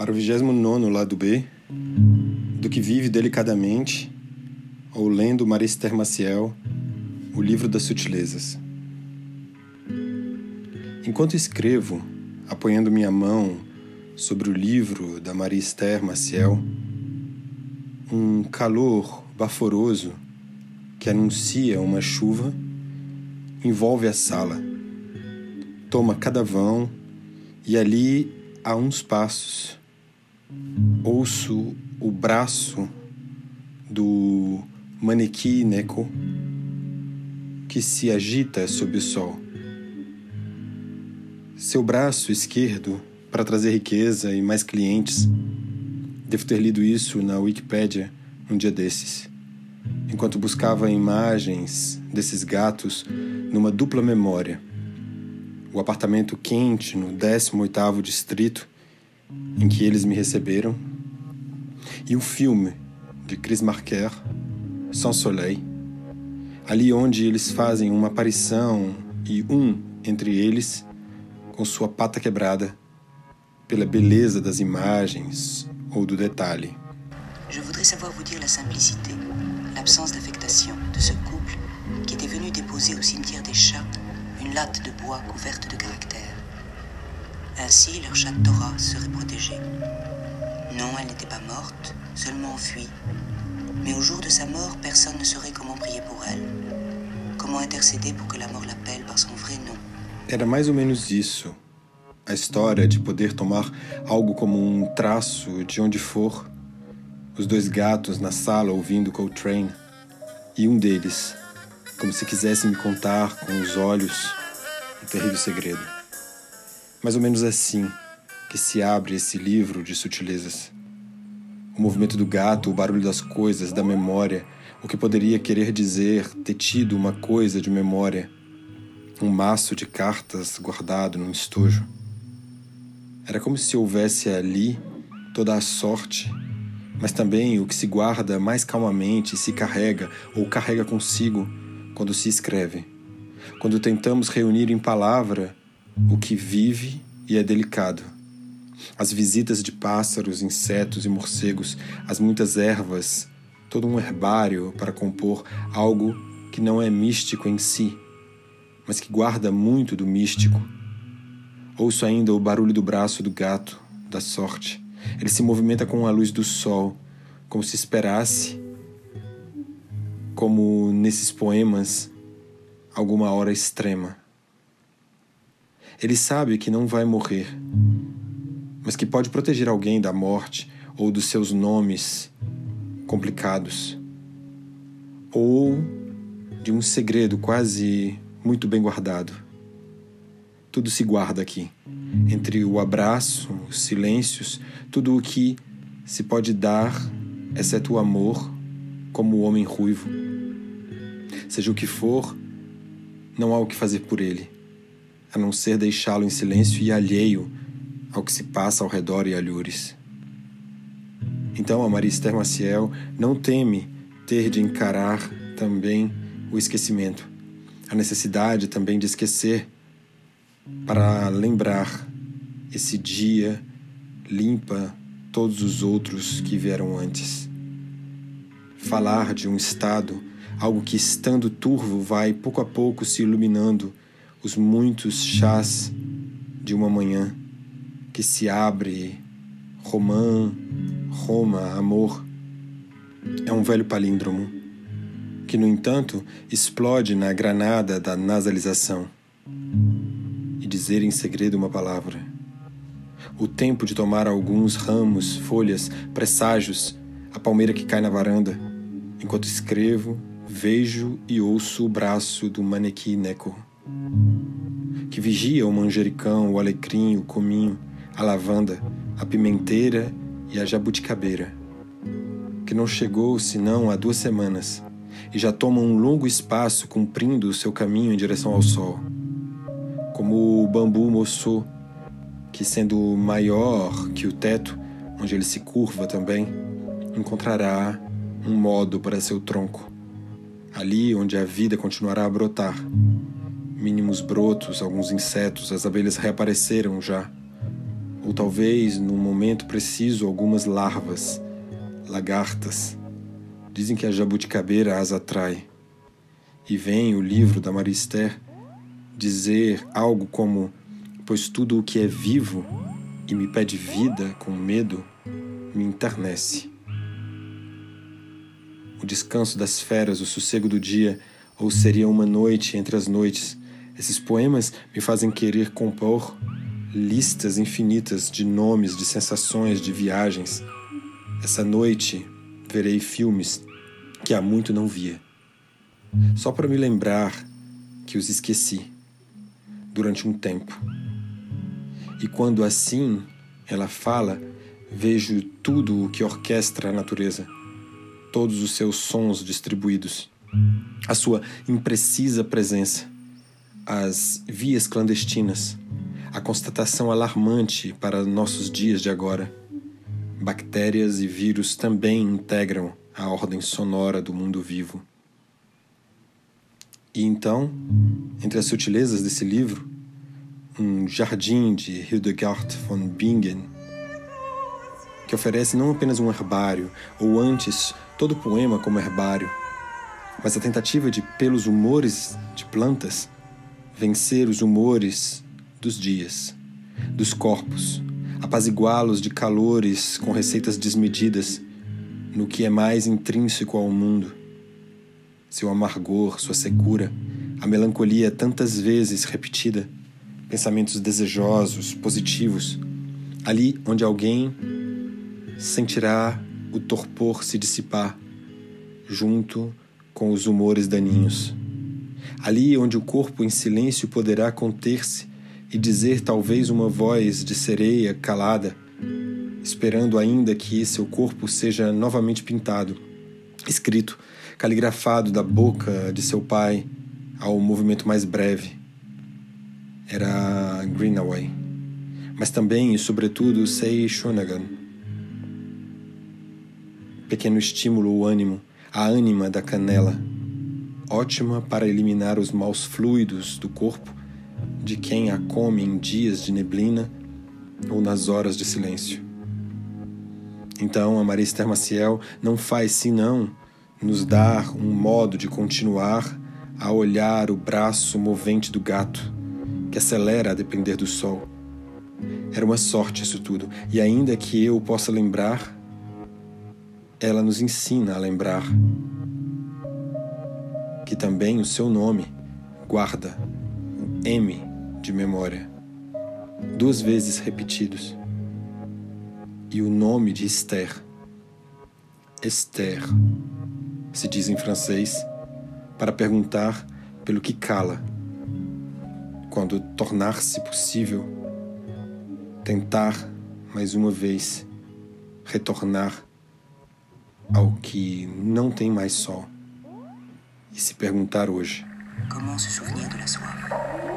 para o 29 lado B, do que vive delicadamente, ou lendo Marister Maciel, o livro das sutilezas. Enquanto escrevo, apoiando minha mão sobre o livro da Marister Maciel, um calor baforoso que anuncia uma chuva envolve a sala. Toma cada vão e ali, a uns passos, ouço o braço do manequim Neko que se agita sob o sol. Seu braço esquerdo para trazer riqueza e mais clientes. Devo ter lido isso na Wikipédia um dia desses, enquanto buscava imagens desses gatos numa dupla memória. O apartamento quente no 18º distrito em que eles me receberam e o filme de Chris Marker, Sans Soleil, ali onde eles fazem uma aparição e um entre eles com sua pata quebrada pela beleza das imagens ou do detalhe. Je voudrais savoir vous dire la simplicité, l'absence d'affectation de ce couple qui était venu déposer au cimetière des chats une latte de bois couverte de caractères. Ainsi, leur chatte Dora serait protégée. Non, elle n'était pas morte, seulement enfuie. Mais au jour de sa mort, personne ne saurait comment prier pour elle, comment intercéder pour que la mort l'appelle par son vrai nom. Era mais ou menos isso. A história de poder tomar algo como um traço de onde for. Os dois gatos na sala ouvindo Coltrane. E um deles, como se quisesse me contar com os olhos um terrível segredo. Mais ou menos assim que se abre esse livro de sutilezas. O movimento do gato, o barulho das coisas, da memória, o que poderia querer dizer ter tido uma coisa de memória, um maço de cartas guardado num estojo. Era como se houvesse ali toda a sorte, mas também o que se guarda mais calmamente, se carrega ou carrega consigo quando se escreve. Quando tentamos reunir em palavra o que vive e é delicado as visitas de pássaros, insetos e morcegos, as muitas ervas, todo um herbário para compor algo que não é místico em si, mas que guarda muito do místico. Ouço ainda o barulho do braço do gato, da sorte. Ele se movimenta com a luz do sol, como se esperasse, como nesses poemas, alguma hora extrema. Ele sabe que não vai morrer, mas que pode proteger alguém da morte ou dos seus nomes complicados, ou de um segredo quase muito bem guardado. Tudo se guarda aqui, entre o abraço, os silêncios, tudo o que se pode dar, exceto o amor, como o homem ruivo. Seja o que for, não há o que fazer por ele, a não ser deixá-lo em silêncio e alheio ao que se passa ao redor e alhures. Então a Maria Esther Maciel não teme ter de encarar também o esquecimento, a necessidade também de esquecer para lembrar esse dia limpa todos os outros que vieram antes. Falar de um estado, algo que estando turvo vai pouco a pouco se iluminando os muitos chás de uma manhã que se abre, romã, Roma, amor, é um velho palíndromo que, no entanto, explode na granada da nasalização e dizer em segredo uma palavra. O tempo de tomar alguns ramos, folhas, presságios, a palmeira que cai na varanda, enquanto escrevo, vejo e ouço o braço do manequim Neco, que vigia o manjericão, o alecrim, o cominho, a lavanda, a pimenteira e a jabuticabeira, que não chegou senão há duas semanas e já toma um longo espaço cumprindo o seu caminho em direção ao sol, como o bambu moçô, que sendo maior que o teto, onde ele se curva também, encontrará um modo para seu tronco, ali onde a vida continuará a brotar. Mínimos brotos, alguns insetos, as abelhas reapareceram já ou talvez, num momento preciso, algumas larvas, lagartas. Dizem que a jabuticabeira as atrai. E vem o livro da Marister dizer algo como: Pois tudo o que é vivo e me pede vida com medo me enternece. O descanso das feras, o sossego do dia, ou seria uma noite entre as noites. Esses poemas me fazem querer compor listas infinitas de nomes, de sensações, de viagens. Essa noite verei filmes que há muito não via, só para me lembrar que os esqueci durante um tempo. E quando assim ela fala, vejo tudo o que orquestra a natureza, todos os seus sons distribuídos, a sua imprecisa presença, as vias clandestinas, a constatação alarmante para nossos dias de agora. Bactérias e vírus também integram a ordem sonora do mundo vivo. E então, entre as sutilezas desse livro, um jardim de Hildegard von Bingen, que oferece não apenas um herbário, ou antes todo poema como herbário, mas a tentativa de, pelos humores de plantas, vencer os humores dos dias, dos corpos, apaziguá-los de calores com receitas desmedidas no que é mais intrínseco ao mundo. Seu amargor, sua secura, a melancolia tantas vezes repetida, pensamentos desejosos, positivos, ali onde alguém sentirá o torpor se dissipar junto com os humores daninhos. Ali onde o corpo em silêncio poderá conter-se e dizer talvez uma voz de sereia calada, esperando ainda que seu corpo seja novamente pintado, escrito, caligrafado da boca de seu pai ao movimento mais breve. Era Greenaway, mas também e sobretudo Sei Shonagan. Pequeno estímulo o ânimo, a ânima da canela, ótima para eliminar os maus fluidos do corpo de quem a come em dias de neblina ou nas horas de silêncio. Então a Maria Esther Maciel não faz senão nos dar um modo de continuar a olhar o braço movente do gato, que acelera a depender do sol. Era uma sorte isso tudo, e ainda que eu possa lembrar, ela nos ensina a lembrar que também o seu nome. Guarda. O M de memória, duas vezes repetidos, e o nome de Esther. Esther, se diz em francês, para perguntar pelo que cala, quando tornar-se possível, tentar mais uma vez retornar ao que não tem mais sol e se perguntar hoje. Comment se souvenir de la soif